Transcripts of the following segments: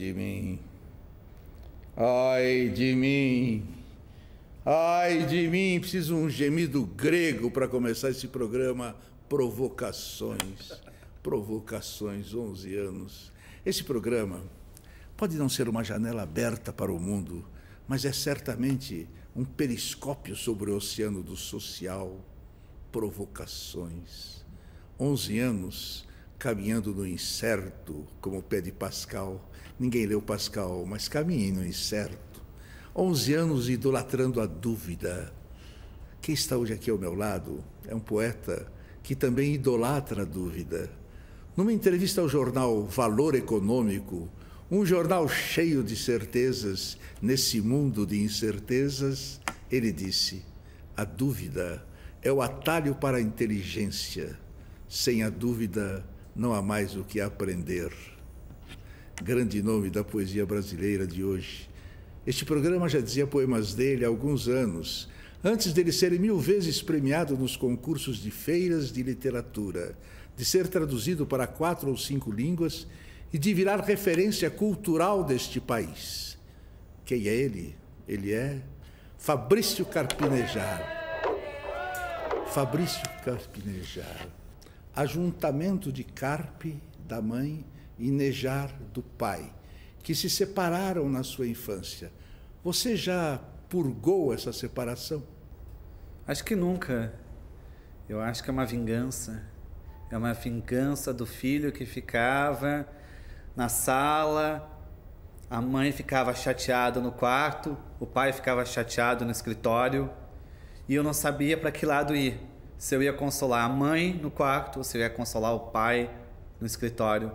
De mim. Ai de mim. Ai de mim. Preciso um gemido grego para começar esse programa. Provocações. Provocações, 11 anos. Esse programa pode não ser uma janela aberta para o mundo, mas é certamente um periscópio sobre o oceano do social. Provocações. 11 anos caminhando no incerto, como pede Pascal. Ninguém leu Pascal, mas caminhe no incerto. 11 anos idolatrando a dúvida. Quem está hoje aqui ao meu lado é um poeta que também idolatra a dúvida. Numa entrevista ao jornal Valor Econômico, um jornal cheio de certezas, nesse mundo de incertezas, ele disse: a dúvida é o atalho para a inteligência. Sem a dúvida, não há mais o que aprender. Grande nome da poesia brasileira de hoje. Este programa já dizia poemas dele há alguns anos, antes dele ser mil vezes premiado nos concursos de feiras de literatura, de ser traduzido para quatro ou cinco línguas e de virar referência cultural deste país. Quem é ele? Ele é Fabrício Carpinejar. Fabrício Carpinejar. Ajuntamento de Carpe, da mãe, e Nejar, do pai, que se separaram na sua infância. Você já purgou essa separação? Acho que nunca. Eu acho que é uma vingança. É uma vingança do filho que ficava na sala, a mãe ficava chateada no quarto, o pai ficava chateado no escritório, e eu não sabia para que lado ir. Se eu ia consolar a mãe no quarto ou se eu ia consolar o pai no escritório.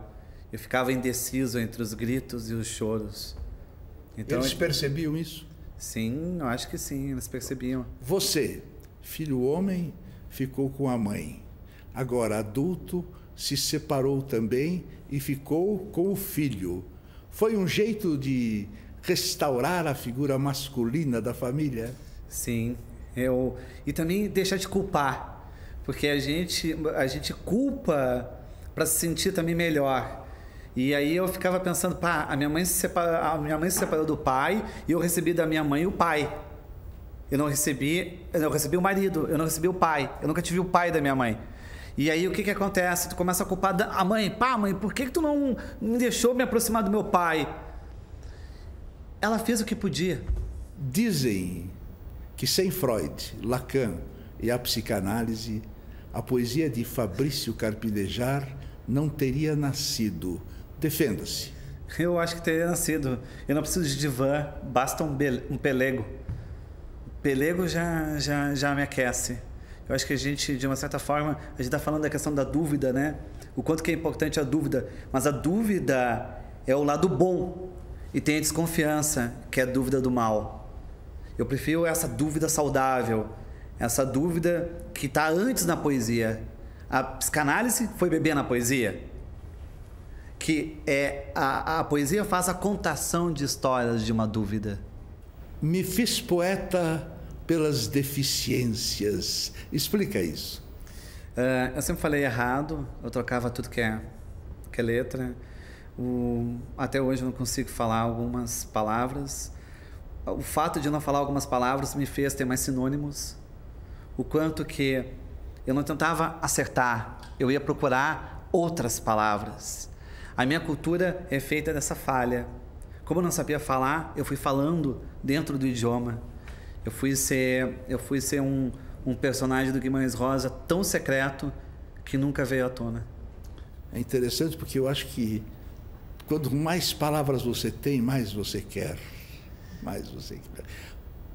Eu ficava indeciso entre os gritos e os choros. Então, eles percebiam isso? Sim, eu acho que sim, eles percebiam. Você, filho homem, ficou com a mãe. Agora, adulto, se separou também e ficou com o filho. Foi um jeito de restaurar a figura masculina da família? Sim, eu e também deixar de culpar, porque a gente a gente culpa para se sentir também melhor. E aí eu ficava pensando, pá, a minha mãe se separou, a minha mãe se separou do pai e eu recebi da minha mãe o pai. Eu não recebi, eu recebi o marido, eu não recebi o pai. Eu nunca tive o pai da minha mãe. E aí o que, que acontece? Tu começa a culpar a mãe. Pá, mãe, por que, que tu não me deixou me aproximar do meu pai? Ela fez o que podia. Dizem que sem Freud, Lacan e a psicanálise, a poesia de Fabrício Carpinejar não teria nascido. Defenda-se. Eu acho que teria nascido. Eu não preciso de divã, basta um, um pelego. Pelego já, já, já me aquece. Eu acho que a gente, de uma certa forma, a gente está falando da questão da dúvida, né? O quanto que é importante a dúvida. Mas a dúvida é o lado bom. E tem a desconfiança, que é a dúvida do mal. Eu prefiro essa dúvida saudável, essa dúvida que está antes na poesia. A psicanálise foi beber na poesia. Que é a, a poesia faz a contação de histórias de uma dúvida. Me fiz poeta pelas deficiências. Explica isso. Uh, eu sempre falei errado, eu trocava tudo que é, que é letra. O, até hoje eu não consigo falar algumas palavras. O fato de não falar algumas palavras me fez ter mais sinônimos. O quanto que eu não tentava acertar, eu ia procurar outras palavras. A minha cultura é feita dessa falha. Como eu não sabia falar, eu fui falando dentro do idioma. Eu fui ser, eu fui ser um, um personagem do Guimarães Rosa tão secreto que nunca veio à tona. É interessante porque eu acho que quanto mais palavras você tem, mais você quer. Mais você quer.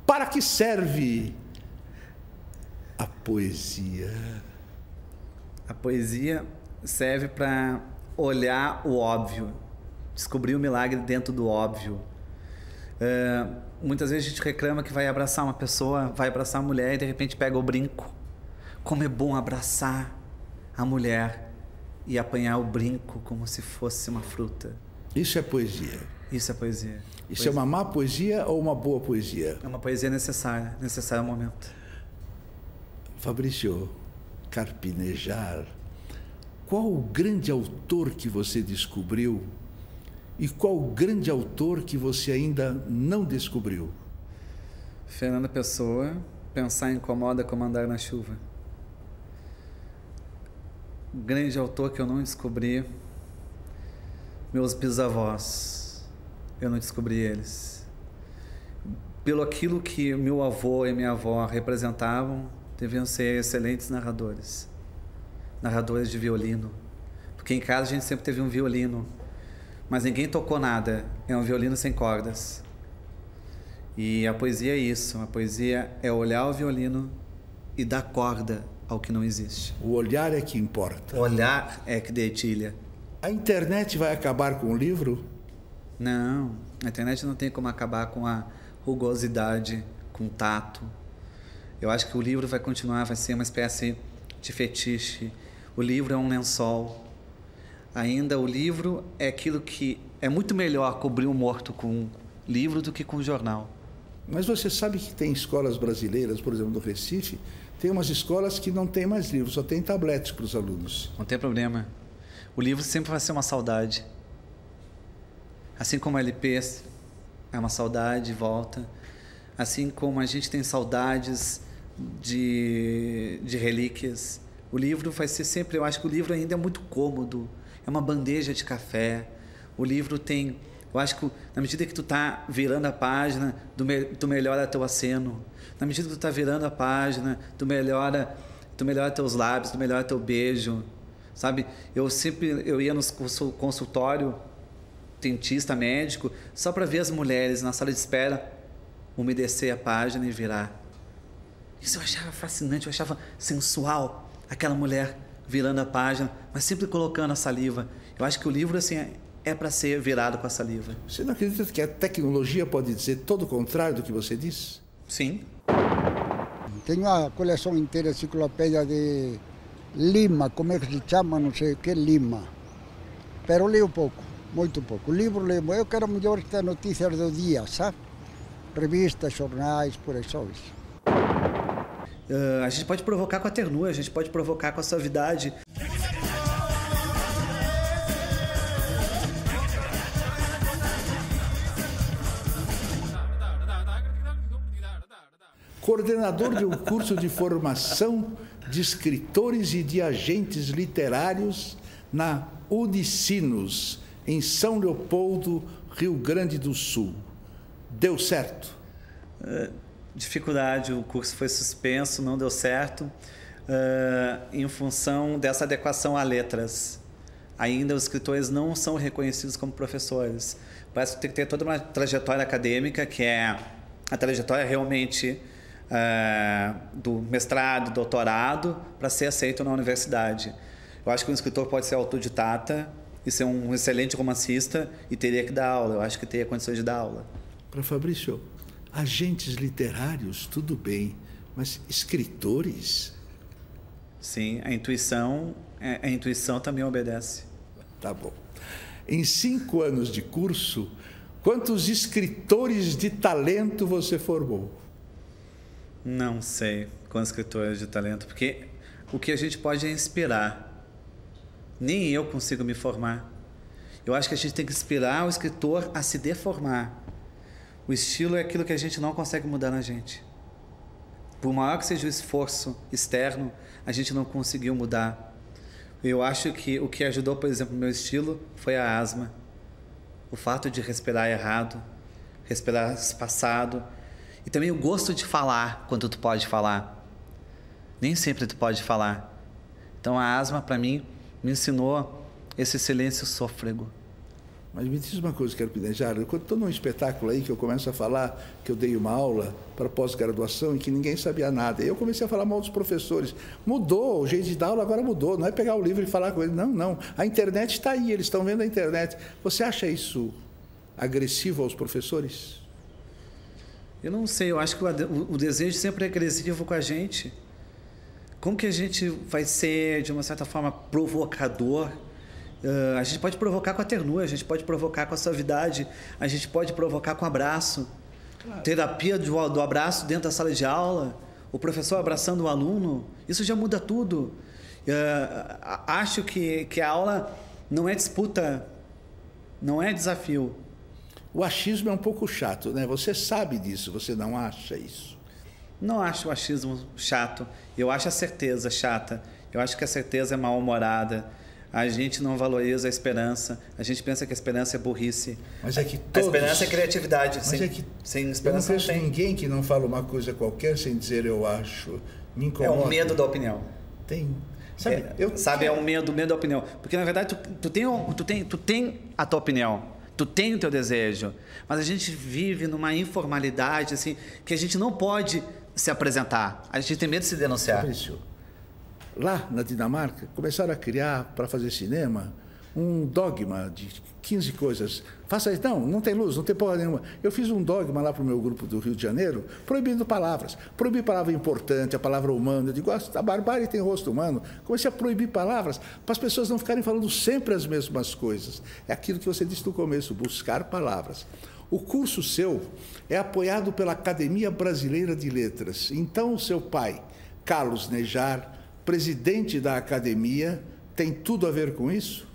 Para que serve poesia? A poesia serve para olhar o óbvio, descobrir o milagre dentro do óbvio. Uh, Muitas vezes a gente reclama que vai abraçar uma pessoa, vai abraçar a mulher e de repente pega o brinco. Como é bom abraçar a mulher e apanhar o brinco como se fosse uma fruta. Isso é poesia. Isso é poesia. Isso poesia. é uma má poesia ou uma boa poesia? É uma poesia necessária, necessária ao momento. Fabrício, Carpinejar, qual o grande autor que você descobriu E qual o grande autor que você ainda não descobriu? Fernanda Pessoa, Pensar incomoda como andar na chuva. Grande autor que eu não descobri, meus bisavós, eu não descobri eles. Pelo aquilo que meu avô e minha avó representavam, deviam ser excelentes narradores. Narradores de violino. Porque em casa a gente sempre teve um violino, mas ninguém tocou nada. É um violino sem cordas. E a poesia é isso. A poesia é olhar o violino e dar corda ao que não existe. O olhar é que importa. O olhar é que detilha. A internet vai acabar com o livro? Não, a internet não tem como acabar com a rugosidade, com o tato. Eu acho que o livro vai continuar, vai ser uma espécie de fetiche. O livro é um lençol. Ainda o livro é aquilo que é muito melhor cobrir um morto com livro do que com jornal. Mas você sabe que tem escolas brasileiras, por exemplo, no Recife, tem umas escolas que não tem mais livros, só tem tabletes para os alunos. Não tem problema. O livro sempre vai ser uma saudade. Assim como a LP é uma saudade e volta. Assim como a gente tem saudades de, de relíquias. O livro vai ser sempre. Eu acho que o livro ainda é muito cômodo. É uma bandeja de café. O livro tem eu acho que na medida que tu tá virando a página, tu, me, tu melhora teu aceno. Na medida que tu tá virando a página, tu melhora, tu melhora teus lábios, tu melhora teu beijo. Sabe? Eu sempre eu ia no consultório dentista, médico, só para ver as mulheres na sala de espera umedecer a página e virar. Isso eu achava fascinante, eu achava sensual aquela mulher virando a página, mas sempre colocando a saliva. Eu acho que o livro assim é para ser virado com a saliva. Você não acredita que a tecnologia pode dizer todo o contrário do que você diz? Sim. Tenho uma coleção inteira de enciclopédia de Lima, como é que se chama, não sei o que, Lima. Pero leio pouco, muito pouco. O livro leio, eu quero melhor ter notícias do dia, sabe? Revistas, jornais, por aí só isso. Uh, a gente pode provocar com a ternura, a gente pode provocar com a suavidade. coordenador de um curso de formação de escritores e de agentes literários na Unicinos, em São Leopoldo, Rio Grande do Sul. Deu certo? Uh, dificuldade, o curso foi suspenso, não deu certo, uh, em função dessa adequação a letras. Ainda os escritores não são reconhecidos como professores. Parece que tem que ter toda uma trajetória acadêmica, que é a trajetória realmente é, do mestrado, doutorado, para ser aceito na universidade. Eu acho que um escritor pode ser autodidata e ser um excelente romancista e teria que dar aula. Eu acho que teria condições de dar aula. Para Fabrício, agentes literários, tudo bem, mas escritores? Sim, a intuição, é, a intuição também obedece. Tá bom. Em cinco anos de curso, quantos escritores de talento você formou? Não sei com escritores de talento, porque o que a gente pode é inspirar. Nem eu consigo me formar. Eu acho que a gente tem que inspirar o escritor a se deformar. O estilo é aquilo que a gente não consegue mudar na gente. Por maior que seja o esforço externo, a gente não conseguiu mudar. Eu acho que o que ajudou, por exemplo, o meu estilo foi a asma. O fato de respirar errado, respirar espaçado, e também o gosto de falar quando tu pode falar. Nem sempre tu pode falar. Então a asma para mim me ensinou esse silêncio sôfrego. Mas me diz uma coisa, quero pedejar. Quando estou num espetáculo aí que eu começo a falar que eu dei uma aula para pós-graduação e que ninguém sabia nada. eu comecei a falar mal dos professores. Mudou, o jeito de dar aula agora mudou. Não é pegar o livro e falar com ele. Não, não. A internet está aí, eles estão vendo a internet. Você acha isso agressivo aos professores? Eu não sei, eu acho que o, o desejo sempre é agressivo com a gente. Como que a gente vai ser, de uma certa forma, provocador? Uh, a gente pode provocar com a ternura, a gente pode provocar com a suavidade, a gente pode provocar com abraço. Claro. Terapia do, do abraço dentro da sala de aula, o professor abraçando o aluno, isso já muda tudo. Uh, acho que, que a aula não é disputa Não é desafio. O achismo é um pouco chato, né? Você sabe disso, você não acha isso? Não acho o achismo chato. Eu acho a certeza chata. Eu acho que a certeza é mal-humorada. A gente não valoriza a esperança. A gente pensa que a esperança é burrice. Mas é que todos... A esperança é criatividade. Mas sem, é que sem eu esperança não não, tem. ninguém que não fala uma coisa qualquer sem dizer eu acho. Me É incomoda. o medo da opinião. Tem. Sabe, É, eu sabe, é o medo, o medo da opinião. Porque, na verdade, tu, tu, tem, tu, tem, tu tem a tua opinião, tu tem o teu desejo, mas a gente vive numa informalidade, assim, que a gente não pode se apresentar. A gente tem medo de se denunciar. Fabrício, lá na Dinamarca, começaram a criar, para fazer cinema, um dogma de 15 coisas. Faça isso. Não, não tem luz, não tem porra nenhuma. Eu fiz um dogma lá para o meu grupo do Rio de Janeiro, proibindo palavras. Proibir palavra importante, a palavra humana. Eu digo, "Ah, a barbárie tem rosto humano. Comecei a proibir palavras para as pessoas não ficarem falando sempre as mesmas coisas. É aquilo que você disse no começo, buscar palavras. O curso seu é apoiado pela Academia Brasileira de Letras. Então, o seu pai, Carlos Nejar, presidente da academia, tem tudo a ver com isso?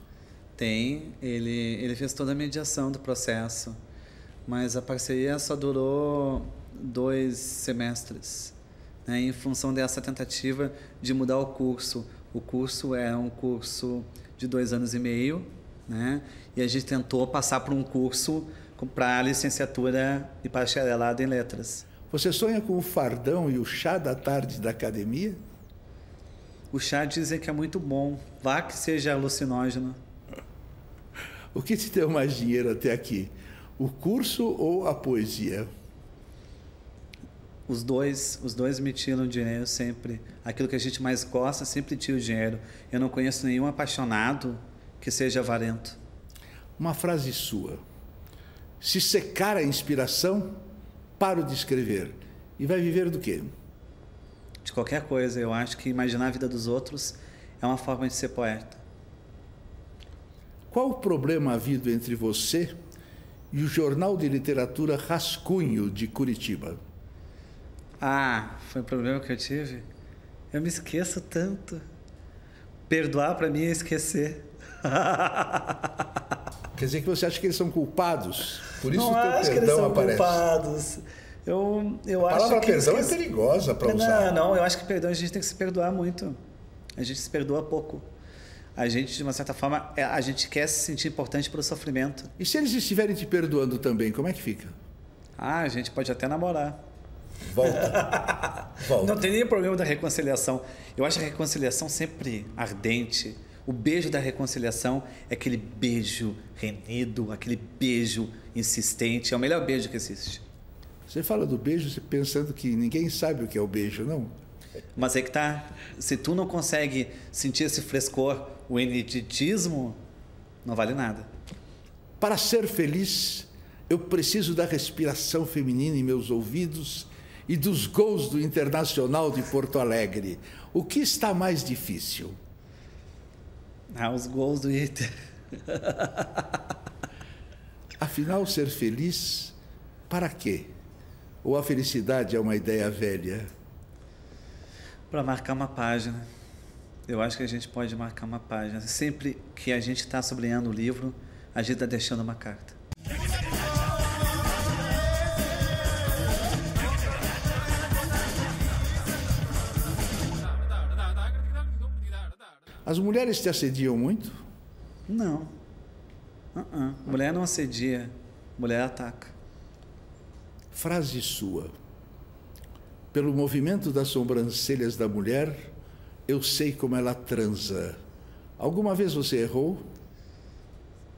Tem, ele, ele fez toda a mediação do processo, mas a parceria só durou dois semestres, né, em função dessa tentativa de mudar o curso. O curso é um curso de dois anos e meio, né, e a gente tentou passar por um curso para licenciatura e bacharelado em letras. Você sonha com o fardão e o chá da tarde da academia? O chá dizem que é muito bom, vá que seja alucinógeno. O que te deu mais dinheiro até aqui? O curso ou a poesia? Os dois, os dois me tiram dinheiro sempre. Aquilo que a gente mais gosta sempre tira o dinheiro. Eu não conheço nenhum apaixonado que seja avarento. Uma frase sua. Se secar a inspiração, paro de escrever. E vai viver do quê? De qualquer coisa, eu acho que imaginar a vida dos outros é uma forma de ser poeta. Qual o problema havido entre você e o Jornal de Literatura Rascunho de Curitiba? Ah, foi um problema que eu tive? Eu me esqueço tanto. Perdoar para mim é esquecer. Quer dizer que você acha que eles são culpados? Por isso não o teu acho que eles perdão são aparece. culpados. Eu, eu A acho palavra que eles perdão é esquecem- perigosa para usar. Não, não, eu acho que perdão a gente tem que se perdoar muito. A gente se perdoa pouco. A gente, de uma certa forma, é- a gente quer se sentir importante pelo sofrimento. E se eles estiverem te perdoando também, como é que fica? Ah, a gente pode até namorar. Volta. Volta. Não tem nem problema da reconciliação. Eu acho a reconciliação sempre ardente. O beijo da reconciliação é aquele beijo renido, aquele beijo insistente. É o melhor beijo que existe. Você fala do beijo pensando que ninguém sabe o que é o beijo, não? Mas é que tá. Se tu não consegue sentir esse frescor, o eneditismo, não vale nada. Para ser feliz, eu preciso da respiração feminina em meus ouvidos e dos gols do Internacional de Porto Alegre. O que está mais difícil? Ah, os gols do Inter. Afinal, ser feliz, para quê? Ou a felicidade é uma ideia velha? Para marcar uma página. Eu acho que a gente pode marcar uma página. Sempre que a gente está sublinhando o livro, a gente está deixando uma carta. As mulheres te assediam muito? Não. Uh-uh. Mulher não assedia, mulher ataca. Frase sua. Pelo movimento das sobrancelhas da mulher, eu sei como ela transa. Alguma vez você errou?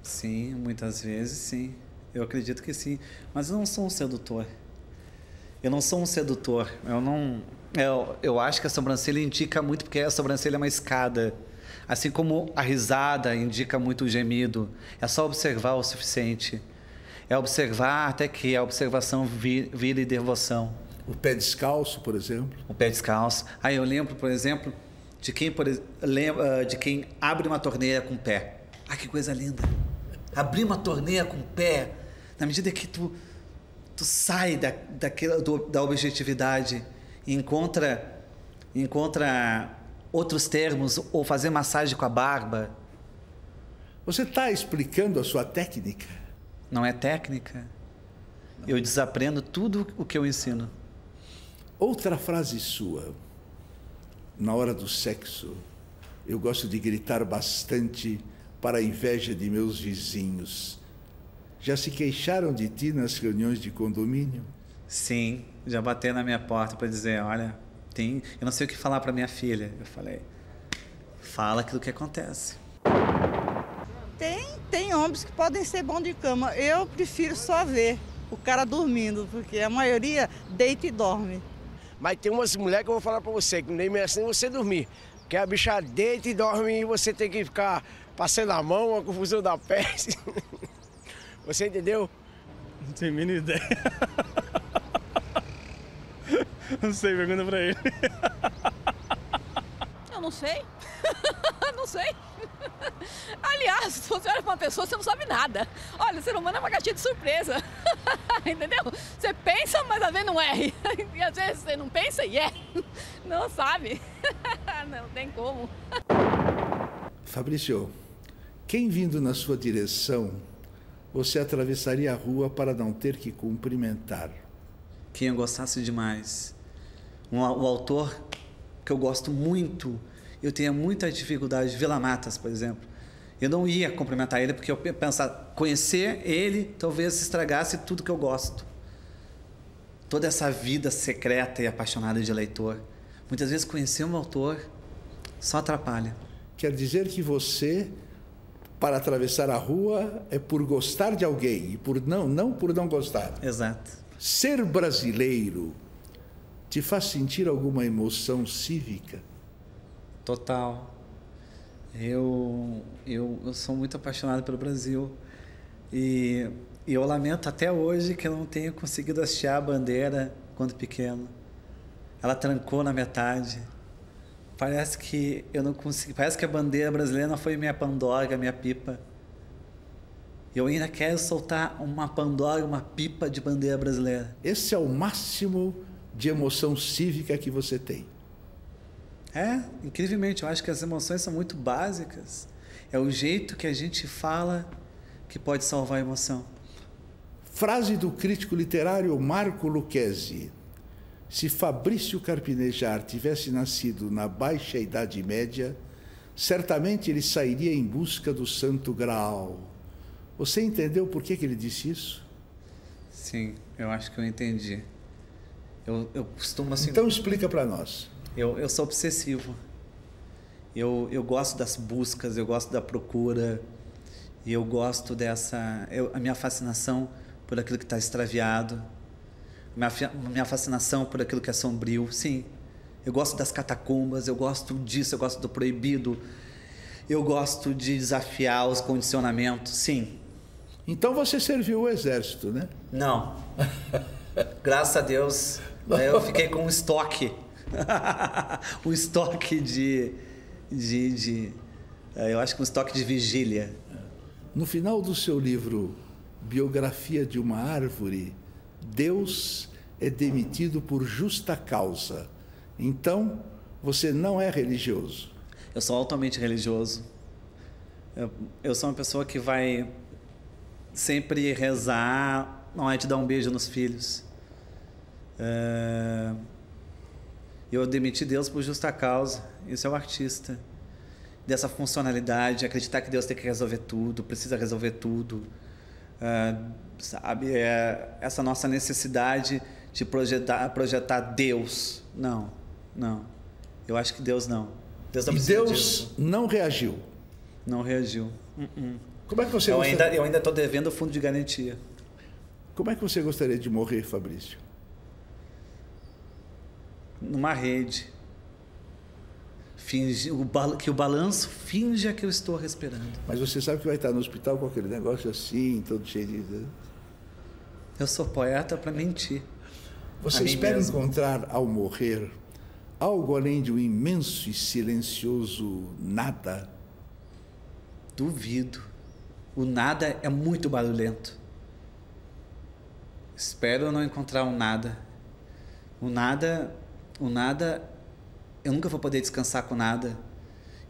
Sim, muitas vezes sim. Eu acredito que sim. Mas eu não sou um sedutor. Eu não sou um sedutor. Eu não. Eu, eu acho que a sobrancelha indica muito, porque a sobrancelha é uma escada. Assim como a risada indica muito o gemido. É só observar o suficiente. É observar até que a observação vi- vire devoção. O pé descalço, por exemplo? O pé descalço. Aí eu lembro, por exemplo, de quem, por, lembra, de quem abre uma torneira com o pé. Ah, que coisa linda. Abrir uma torneira com o pé, na medida que tu, tu sai da, daquela, do, da objetividade e encontra, encontra outros termos, ou fazer massagem com a barba. Você está explicando a sua técnica? Não é técnica. Eu desaprendo tudo o que eu ensino. Outra frase sua. Na hora do sexo, eu gosto de gritar bastante para a inveja de meus vizinhos. Já se queixaram de ti nas reuniões de condomínio? Sim, já bateram na minha porta para dizer, olha, tem, eu não sei o que falar para minha filha. Eu falei, fala aquilo que acontece. Tem, tem homens que podem ser bons de cama. Eu prefiro só ver o cara dormindo, porque a maioria deita e dorme. Mas tem umas mulheres que eu vou falar para você, que nem merece nem você dormir. Que a bicha deita e dorme e você tem que ficar passando a mão, uma confusão da peste. Você entendeu? Não tenho a mínima ideia. Não sei, pergunta pra ele. Eu não sei. não sei. Aliás, se você olha pra uma pessoa, você não sabe nada. Olha, o ser humano é uma caixinha de surpresa. Entendeu? Você pensa, mas às vezes não é. E às vezes você não pensa e é. Não sabe. Não tem como. Fabrício, quem vindo na sua direção, você atravessaria a rua para não ter que cumprimentar? Quem eu gostasse demais. Um, o autor que eu gosto muito, eu tenho muita dificuldade, Vila Matas, por exemplo. Eu não ia cumprimentar ele porque eu pensava, conhecer ele talvez estragasse tudo que eu gosto. Toda essa vida secreta e apaixonada de leitor. Muitas vezes conhecer um autor só atrapalha. Quer dizer que você, para atravessar a rua, é por gostar de alguém e por não, não por não gostar. Exato. Ser brasileiro te faz sentir alguma emoção cívica? Total. Eu, eu, eu sou muito apaixonado pelo Brasil e, e eu lamento até hoje que eu não tenha conseguido hastear a bandeira quando pequeno. Ela trancou na metade. Parece que eu não consegui. Parece que a bandeira brasileira foi minha pandorga, minha pipa. Eu ainda quero soltar uma pandorga, uma pipa de bandeira brasileira. Esse é o máximo de emoção cívica que você tem. É, incrivelmente, eu acho que as emoções são muito básicas. É o jeito que a gente fala que pode salvar a emoção. Frase do crítico literário Marco Lucchesi. Se Fabrício Carpinejar tivesse nascido na Baixa Idade Média, certamente ele sairia em busca do Santo Graal. Você entendeu por que, que ele disse isso? Sim, eu acho que eu entendi. Eu, eu costumo assim. Então explica para nós. Eu, eu sou obsessivo. Eu, eu gosto das buscas, eu gosto da procura, e eu gosto dessa. Eu, a minha fascinação por aquilo que está extraviado, minha, minha fascinação por aquilo que é sombrio. Sim, eu gosto das catacumbas, eu gosto disso, eu gosto do proibido, eu gosto de desafiar os condicionamentos. Sim. Então você serviu o exército, né? Não. Graças a Deus, eu fiquei com um estoque. um estoque de, de, de. Eu acho que um estoque de vigília. No final do seu livro Biografia de uma Árvore, Deus é demitido por justa causa. Então, você não é religioso. Eu sou altamente religioso. Eu, eu sou uma pessoa que vai sempre rezar, não é de dar um beijo nos filhos. É... Eu demiti Deus por justa causa. Isso é o artista. Dessa funcionalidade, acreditar que Deus tem que resolver tudo, precisa resolver tudo. É... Sabe? É... Essa nossa necessidade de projetar, projetar Deus. Não, não. Eu acho que Deus não. Deus não Deus disso. não reagiu? Não reagiu. Uh -uh. Como é que você eu gostaria... ainda Eu ainda estou devendo o fundo de garantia. Como é que você gostaria de morrer, Fabrício? Numa rede. Finge, o, que o balanço finja que eu estou respirando. Mas você sabe que vai estar no hospital com aquele negócio assim, todo cheio de. Eu sou poeta para mentir. Você espera mesmo. encontrar ao morrer algo além de um imenso e silencioso nada? Duvido. O nada é muito barulhento. Espero não encontrar um nada. O nada, o nada, eu nunca vou poder descansar com nada.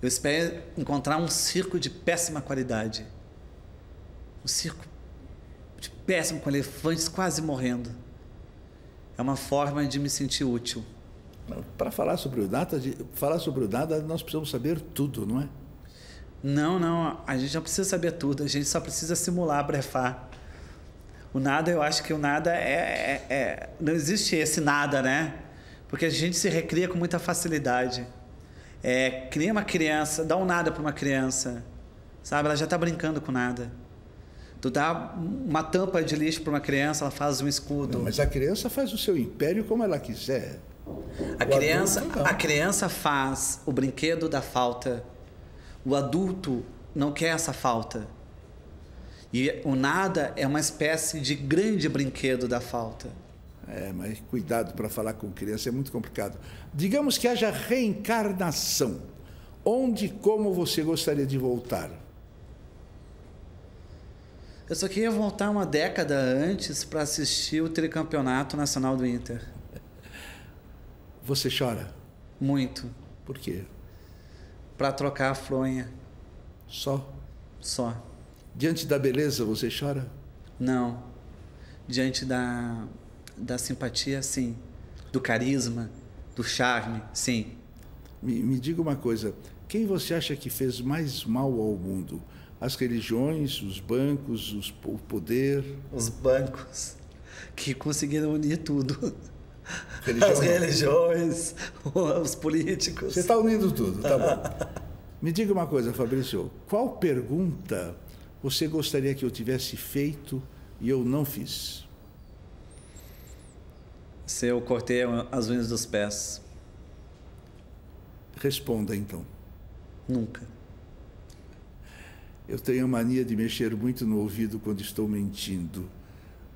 Eu espero encontrar um circo de péssima qualidade. Um circo de péssimo com elefantes quase morrendo. É uma forma de me sentir útil. Para falar sobre o nada, falar sobre o nada, nós precisamos saber tudo, não é? Não, não, a gente não precisa saber tudo, a gente só precisa simular, brefar. O nada, eu acho que o nada é, é, é, Não existe esse nada, né? Porque a gente se recria com muita facilidade. É, cria uma criança, dá um nada para uma criança, sabe? Ela já está brincando com nada. Tu dá uma tampa de lixo para uma criança, ela faz um escudo. Não, mas a criança faz o seu império como ela quiser. A criança, a criança faz o brinquedo da falta. O adulto não quer essa falta. E o nada é uma espécie de grande brinquedo da falta. É, mas cuidado para falar com criança é muito complicado. Digamos que haja reencarnação. Onde e como você gostaria de voltar? Eu só queria voltar uma década antes para assistir o tricampeonato nacional do Inter. Você chora? Muito. Por quê? Para trocar a fronha. Só? Só. Diante da beleza você chora? Não. Diante da, da simpatia, sim. Do carisma, do charme, sim. Me, me diga uma coisa: quem você acha que fez mais mal ao mundo? As religiões, os bancos, os, o poder? Os bancos que conseguiram unir tudo. Religião. As religiões, os políticos. Você está unindo tudo, tá bom. Me diga uma coisa, Fabrício: qual pergunta você gostaria que eu tivesse feito e eu não fiz? Se eu cortei as unhas dos pés. Responda então. Nunca. Eu tenho a mania de mexer muito no ouvido quando estou mentindo.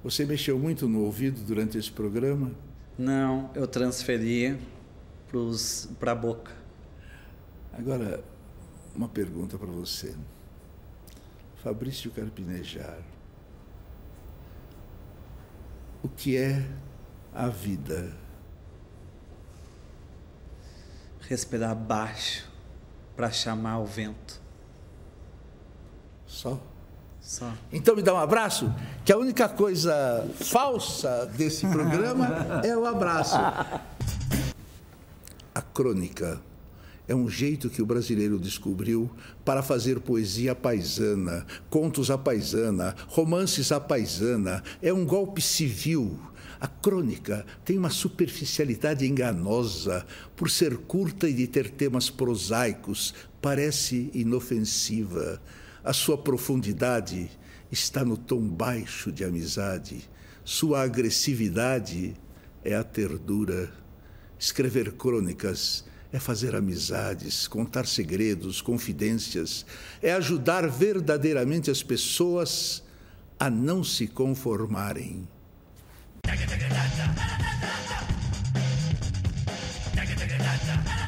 Você mexeu muito no ouvido durante esse programa? Não, eu transferi para a boca. Agora, uma pergunta para você. Fabrício Carpinejar. O que é a vida? Respirar baixo para chamar o vento. Só? Só. Então me dá um abraço, que a única coisa falsa desse programa é o abraço. A crônica é um jeito que o brasileiro descobriu para fazer poesia paisana, contos à paisana, romances à paisana. É um golpe civil. A crônica tem uma superficialidade enganosa. Por ser curta e de ter temas prosaicos, parece inofensiva. A sua profundidade está no tom baixo de amizade. Sua agressividade é a ternura. Escrever crônicas é fazer amizades, contar segredos, confidências, é ajudar verdadeiramente as pessoas a não se conformarem.